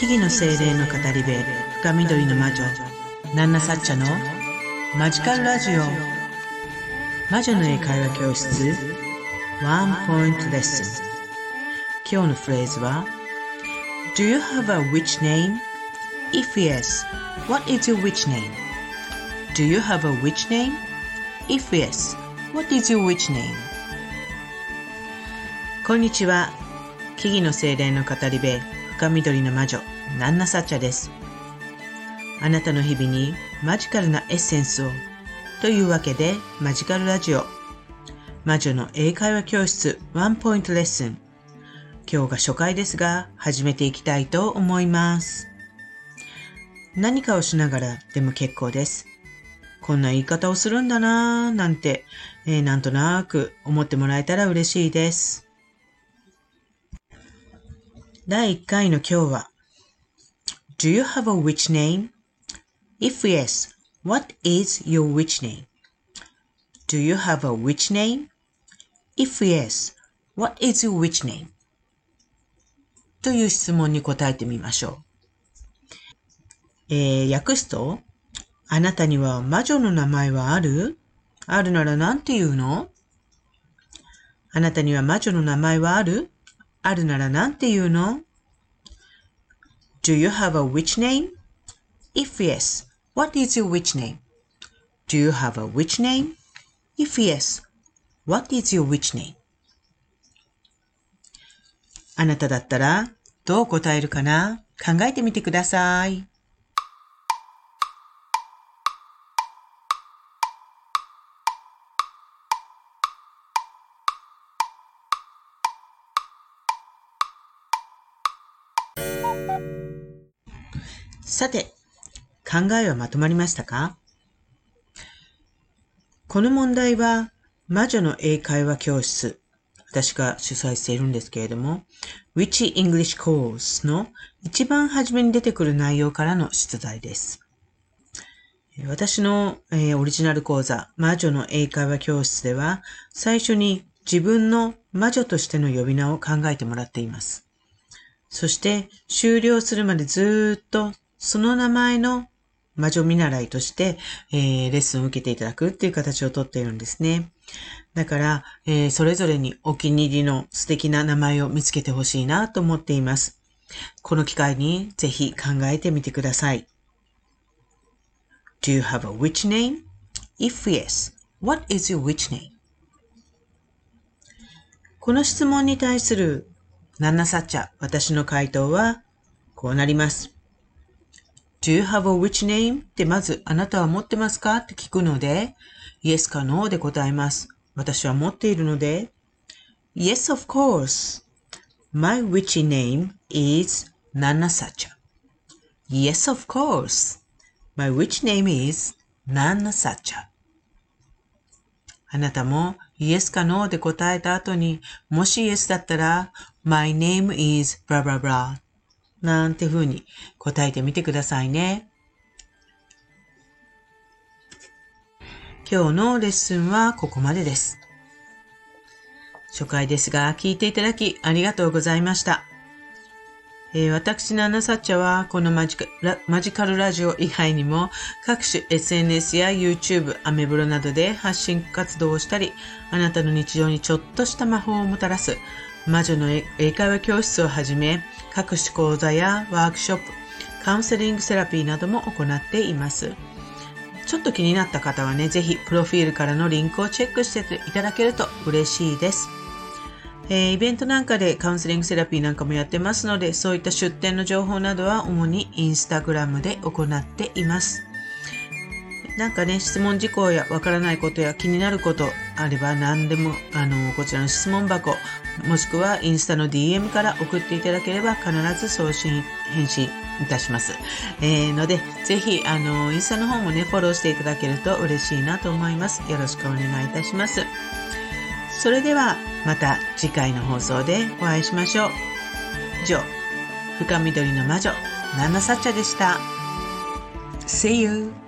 木々の精霊の語り部深緑の魔女ナンナサッチャのマジカルラジオ魔女の英会話教室ワンポイントレッスン今日のフレーズは Do you have a witch name? If yes, what is your witch name? Do you have a witch name? If yes, what is your witch name? こんにちは。木々の精霊の語り部深緑の魔女、ナンナサッチャです。あなたの日々にマジカルなエッセンスを。というわけで、マジカルラジオ。魔女の英会話教室ワンポイントレッスン。今日が初回ですが、始めていきたいと思います。何かをしながらでも結構です。こんな言い方をするんだなぁ、なんて、えー、なんとなく思ってもらえたら嬉しいです。第1回の今日は Do you have a witch name? If yes, what is your witch name? Do you have a witch name? If yes, what is your witch name? という質問に答えてみましょう。えー、訳すと、あなたには魔女の名前はあるあるなら何て言うのあなたには魔女の名前はあるあるなら何て言うの ?Do you have a witch name?If yes, what is your witch name?Do you have a witch name?If yes, what is your witch name? あなただったらどう答えるかな考えてみてください。さて、考えはまとまりましたか？この問題は、魔女の英会話教室、私が主催しているんですけれども、Which English Course の一番初めに出てくる内容からの出題です。私の、えー、オリジナル講座、魔女の英会話教室では、最初に自分の魔女としての呼び名を考えてもらっています。そして終了するまでずっとその名前の魔女見習いとして、えー、レッスンを受けていただくっていう形をとっているんですね。だから、えー、それぞれにお気に入りの素敵な名前を見つけてほしいなと思っています。この機会にぜひ考えてみてください。Do you have a witch name?If yes, what is your witch name? この質問に対するナンナサッチャ、私の回答は、こうなります。Do you have a witch name? ってまず、あなたは持ってますかって聞くので、Yes か No で答えます。私は持っているので、Yes, of course. My witchy name is Nana Sacha. Yes, of course. My witch name is Nana Sacha. あなたもイエスかノーで答えた後に、もしイエスだったら、My name is blah blah blah なんて風に答えてみてくださいね。今日のレッスンはここまでです。初回ですが、聞いていただきありがとうございました。えー、私のアナサッチャは、このマジカマジカルラジオ以外にも、各種 SNS や YouTube、アメブロなどで発信活動をしたり、あなたの日常にちょっとした魔法をもたらす、魔女の英会話教室をはじめ、各種講座やワークショップ、カウンセリングセラピーなども行っています。ちょっと気になった方はね、ぜひプロフィールからのリンクをチェックしていただけると嬉しいです。えー、イベントなんかでカウンセリングセラピーなんかもやってますので、そういった出店の情報などは主にインスタグラムで行っています。なんかね、質問事項やわからないことや気になることあれば何でも、あの、こちらの質問箱、もしくはインスタの DM から送っていただければ必ず送信、返信いたします。えー、ので、ぜひ、あの、インスタの方もね、フォローしていただけると嬉しいなと思います。よろしくお願いいたします。それではまた次回の放送でお会いしましょう。以上、深緑の魔女、ナナサッチャでした。See you!